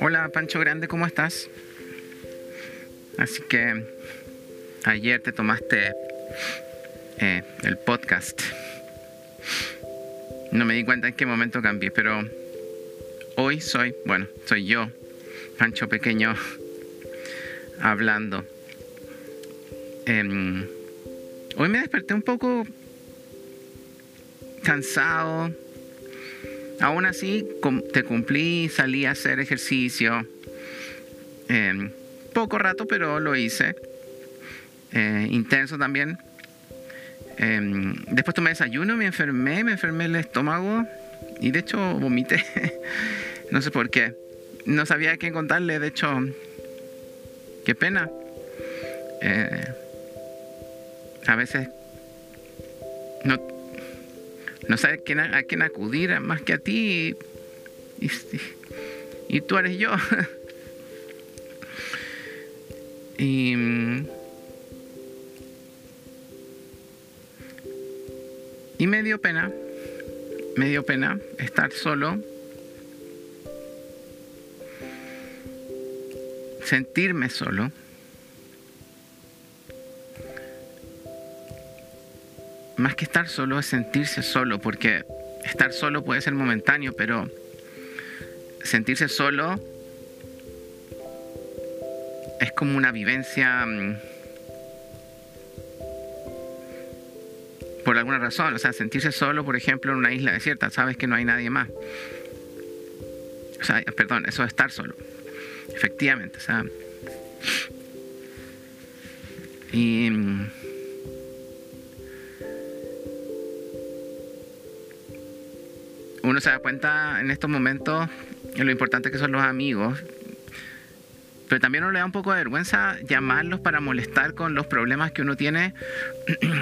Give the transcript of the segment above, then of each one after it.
Hola Pancho Grande, ¿cómo estás? Así que ayer te tomaste eh, el podcast. No me di cuenta en qué momento cambié, pero hoy soy, bueno, soy yo, Pancho Pequeño, hablando. Em, hoy me desperté un poco cansado. Aún así, te cumplí, salí a hacer ejercicio. Em, poco rato, pero lo hice. Eh, intenso también. Em, después tomé desayuno, me enfermé, me enfermé el estómago y de hecho vomité. no sé por qué. No sabía qué contarle, de hecho, qué pena. Eh, a veces no, no sabes a quién acudir más que a ti y, y tú eres yo. y Y me dio pena, me dio pena estar solo, sentirme solo. Más que estar solo es sentirse solo, porque estar solo puede ser momentáneo, pero sentirse solo es como una vivencia mm, por alguna razón, o sea, sentirse solo, por ejemplo, en una isla desierta, sabes que no hay nadie más. O sea, perdón, eso es estar solo. Efectivamente, o sea. Y. Uno se da cuenta en estos momentos de lo importante que son los amigos, pero también uno le da un poco de vergüenza llamarlos para molestar con los problemas que uno tiene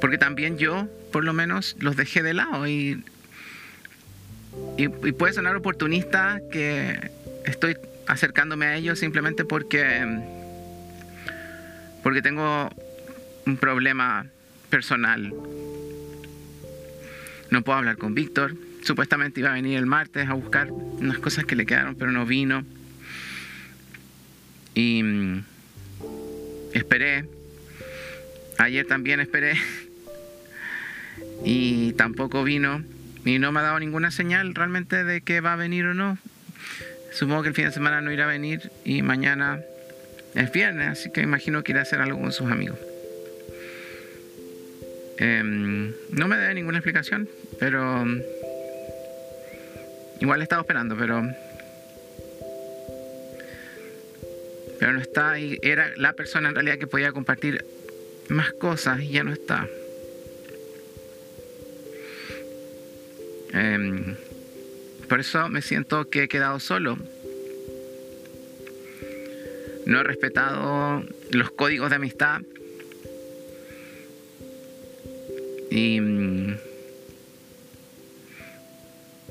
Porque también yo, por lo menos, los dejé de lado y, y, puede sonar oportunista que estoy acercándome a ellos simplemente porque, porque tengo un problema personal. No puedo hablar con Víctor. Supuestamente iba a venir el martes a buscar unas cosas que le quedaron, pero no vino. Y mm, esperé. Ayer también esperé y tampoco vino y no me ha dado ninguna señal realmente de que va a venir o no. Supongo que el fin de semana no irá a venir y mañana es viernes, así que imagino que irá a hacer algo con sus amigos. Em, no me debe ninguna explicación, pero igual he estado esperando, pero pero no está y era la persona en realidad que podía compartir más cosas y ya no está. Em, por eso me siento que he quedado solo. No he respetado los códigos de amistad. Y mm,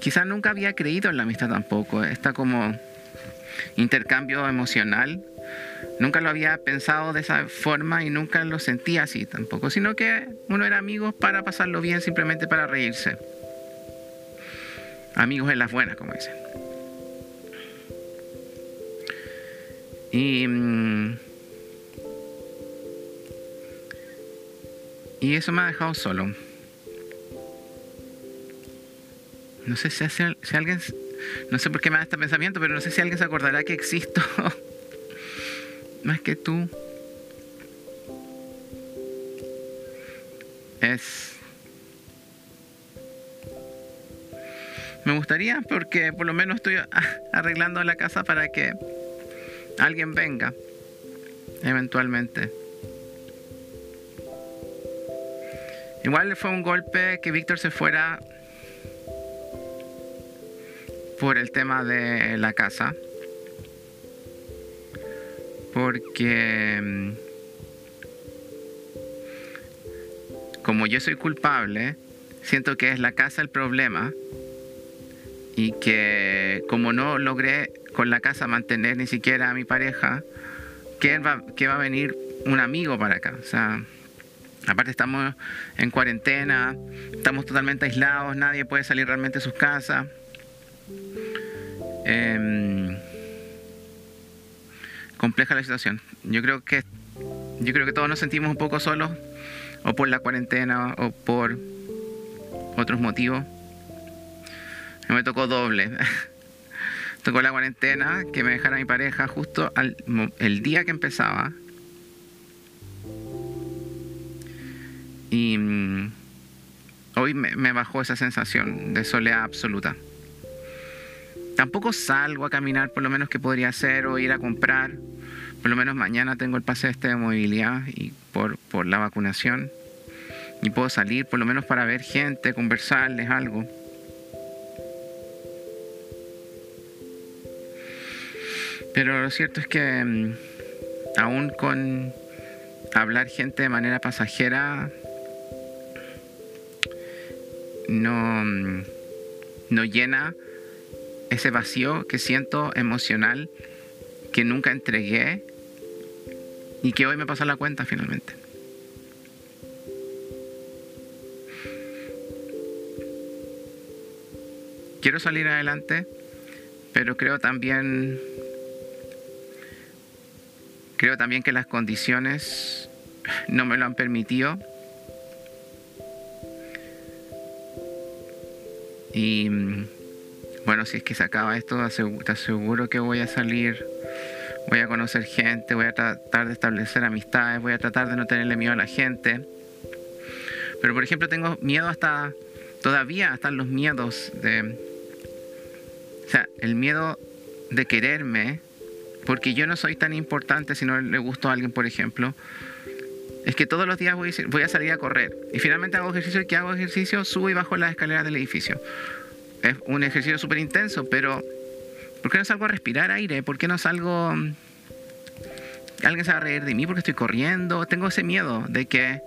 quizás nunca había creído en la amistad tampoco. Está como intercambio emocional. Nunca lo había pensado de esa forma y nunca lo sentía así tampoco, sino que uno era amigo para pasarlo bien, simplemente para reírse. Amigos en las buenas, como dicen. Y, y eso me ha dejado solo. No sé si, si alguien, no sé por qué me da este pensamiento, pero no sé si alguien se acordará que existo más que tú. Es Me gustaría porque por lo menos estoy arreglando la casa para que alguien venga eventualmente. Igual fue un golpe que Víctor se fuera por el tema de la casa. Porque mm, como yo soy culpable, siento que es la casa el problema y que como no logré con la casa mantener ni siquiera a mi pareja, que va, que va a venir un amigo para acá. O sea, Aparte estamos en cuarentena, estamos totalmente aislados, nadie puede salir realmente de sus casas. Em, compleja la situación. Yo creo que yo creo que todos nos sentimos un poco solos, o por la cuarentena, o por otros motivos. Me tocó doble. tocó la cuarentena, que me dejara mi pareja justo al, el día que empezaba. Y mm, hoy me, bajó esa sensación de soledad absoluta. Tampoco salgo a caminar, por lo menos que podría hacer, o ir a comprar. Por lo menos mañana tengo el pase este de movilidad y por, por la vacunación. Y puedo salir por lo menos para ver gente, conversarles algo. Pero lo cierto es que mm, aún con hablar gente de manera pasajera, no, mm, no llena ese vacío que siento emocional que nunca entregué y que hoy me pasa la cuenta finalmente. Quiero salir adelante, pero creo también Creo también que las condiciones no me lo han permitido. Y bueno, si es que se acaba esto, te aseguro que voy a salir, voy a conocer gente, voy a tratar de establecer amistades, voy a tratar de no tenerle miedo a la gente. Pero por ejemplo tengo miedo hasta, todavía hasta los miedos de, o sea, el miedo de quererme, porque yo no soy tan importante si no le gusto a alguien, por ejemplo, es que todos los días voy, a salir a correr y finalmente hago ejercicio y que hago ejercicio subo y bajo las escaleras del edificio. Es un ejercicio súper intenso, pero ¿por qué no salgo a respirar aire? ¿Por qué no salgo... Alguien se va a reír de mí porque estoy corriendo. Tengo ese miedo de que...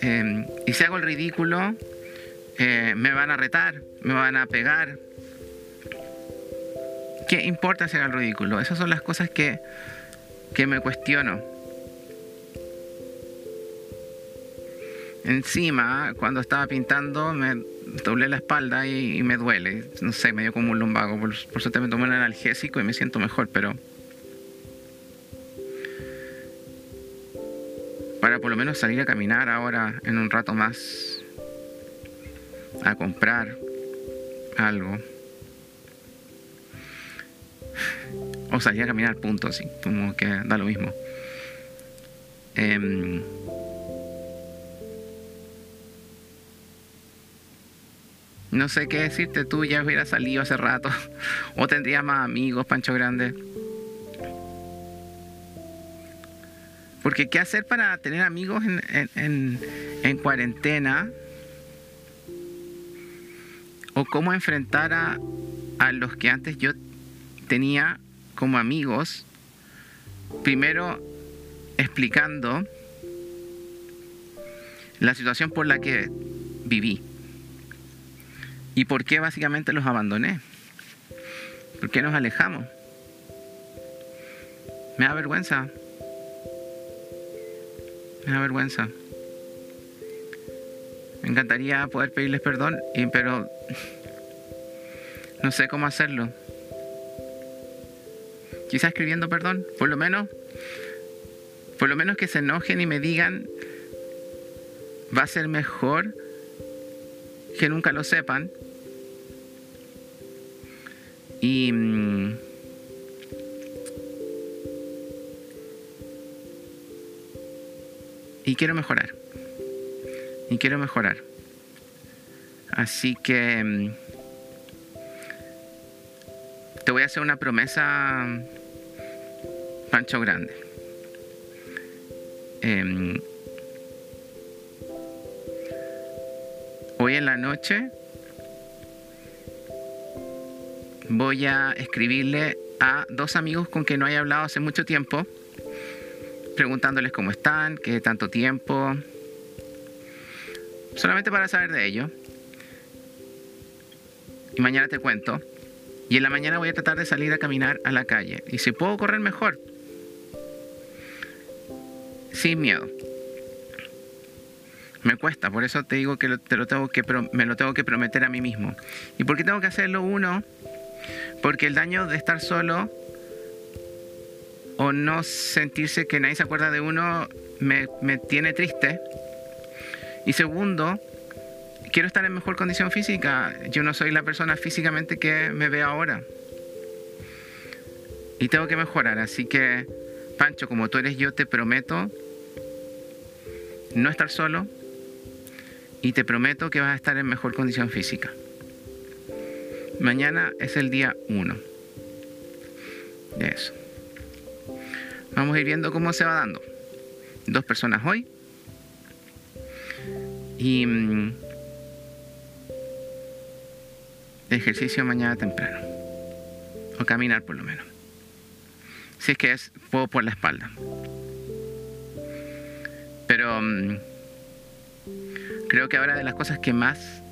Em, y si hago el ridículo, eh, me van a retar, me van a pegar, ¿Qué importa hacer el ridículo? Esas son las cosas que, me cuestiono. Encima, cuando estaba pintando, me doblé la espalda y, me duele. No sé, me dio como un lumbago. Por, suerte me tomé un analgésico y me siento mejor, pero... Para por lo menos salir a caminar ahora en un rato más. A comprar algo. O salir a caminar, punto, así, como que da lo mismo. Em, no sé qué decirte, tú ya hubieras salido hace rato, o tendrías más amigos, Pancho Grande. Porque qué hacer para tener amigos en, en cuarentena, o cómo enfrentar a, a los que antes yo tenía como amigos, primero explicando la situación por la que viví y por qué básicamente los abandoné, por qué nos alejamos. Me da vergüenza, me da vergüenza. Me encantaría poder pedirles perdón, pero no sé cómo hacerlo quizás escribiendo perdón, por lo menos, por lo menos que se enojen y me digan, va a ser mejor que nunca lo sepan. Y mm, y quiero mejorar. Y quiero mejorar. Así que mm, te voy a hacer una promesa Pancho Grande. Em, hoy en la noche voy a escribirle a dos amigos con que no he hablado hace mucho tiempo, preguntándoles cómo están, qué tanto tiempo, solamente para saber de ellos. Y mañana te cuento. Y en la mañana voy a tratar de salir a caminar a la calle. Y si puedo correr mejor, sin miedo. Me cuesta, por eso te digo que te lo tengo que me lo tengo que prometer a mí mismo. ¿Y por qué tengo que hacerlo uno? Porque el daño de estar solo o no sentirse que nadie se acuerda de uno me, me tiene triste. Y segundo, quiero estar en mejor condición física. Yo no soy la persona físicamente que me ve ahora. Y tengo que mejorar. Así que, Pancho, como tú eres yo, te prometo no estar solo y te prometo que vas a estar en mejor condición física. Mañana es el día 1 de eso. Vamos a ir viendo cómo se va dando. Dos personas hoy. Y mm, ejercicio mañana temprano. O caminar por lo menos. Si es que es, puedo por la espalda. Pero mm, creo que ahora de las cosas que más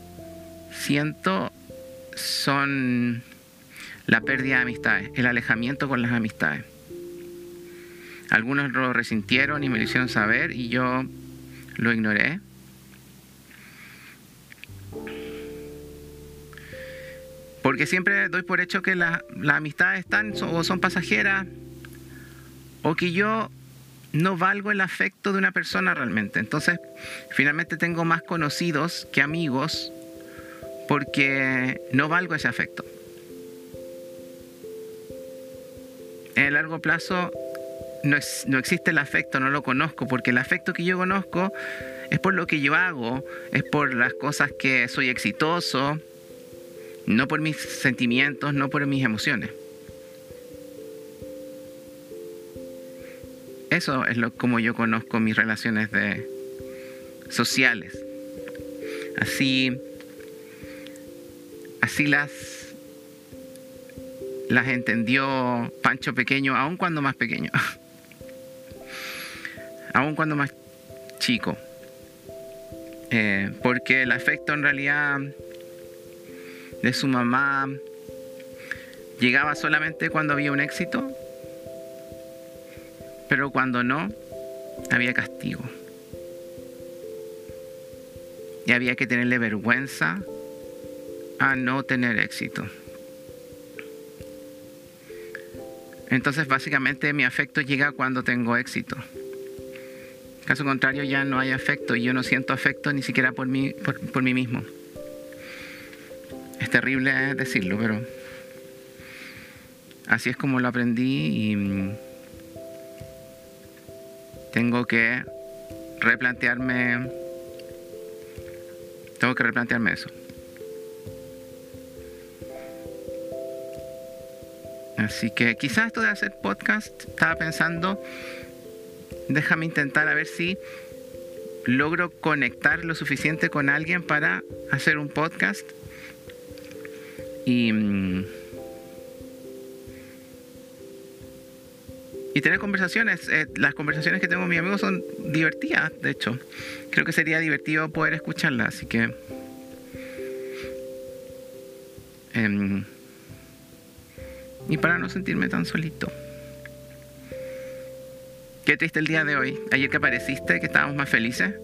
siento son la pérdida de amistades, el alejamiento con las amistades. Algunos lo resintieron y me lo hicieron saber y yo lo ignoré. Porque siempre doy por hecho que las amistades están o son pasajeras o que yo no valgo el afecto de una persona realmente. Entonces, finalmente tengo más conocidos que amigos porque no valgo ese afecto. En el largo plazo no, no, existe el afecto, no lo conozco, porque el afecto que yo conozco es por lo que yo hago, es por las cosas que soy exitoso, no por mis sentimientos, no por mis emociones. Eso es lo como yo conozco mis relaciones de sociales. Así así las las entendió Pancho pequeño, aun cuando más pequeño. aun cuando más chico. Eh, porque el afecto en realidad de su mamá llegaba solamente cuando había un éxito pero cuando no, había castigo. Y había que tenerle vergüenza a no tener éxito. Entonces básicamente mi afecto llega cuando tengo éxito. Caso contrario ya no hay afecto y yo no siento afecto ni siquiera por mí, por, por mí mismo. Es terrible decirlo, pero así es como lo aprendí y tengo que replantearme, tengo que replantearme eso. Así que quizás esto de hacer podcast, estaba pensando, déjame intentar a ver si logro conectar lo suficiente con alguien para hacer un podcast. Y y tener conversaciones. Eh, las conversaciones que tengo con mis amigos son divertidas, de hecho. Creo que sería divertido poder escucharlas, así que... Em, y para no sentirme tan solito. Qué triste el día de hoy. Ayer que apareciste, que estábamos más felices.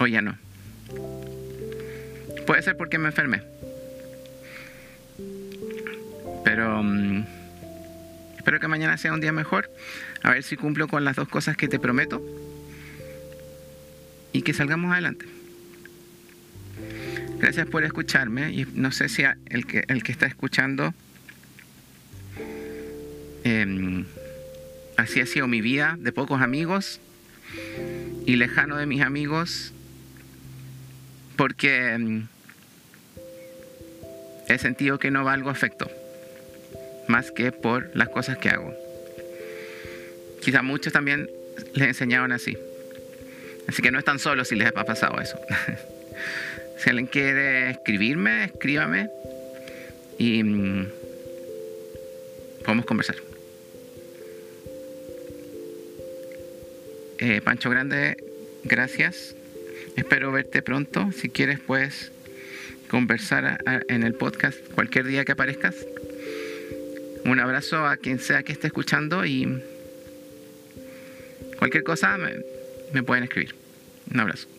hoy ya no. Puede ser porque me enfermé. Pero... Mm, Espero que mañana sea un día mejor. A ver si cumplo con las dos cosas que te prometo. Y que salgamos adelante. Gracias por escucharme. Y no sé si el que, el que está escuchando. Em, así ha sido mi vida de pocos amigos y lejano de mis amigos porque em, he sentido que no valgo afecto más que por las cosas que hago. Quizá muchos también les enseñaron así. Así que no están solos si les ha pasado eso. si alguien quiere escribirme, escríbame y mm, podemos conversar. Eh, Pancho Grande, gracias. Espero verte pronto. Si quieres, puedes conversar en el podcast cualquier día que aparezcas. Un abrazo a quien sea que esté escuchando y cualquier cosa me pueden escribir. Un abrazo.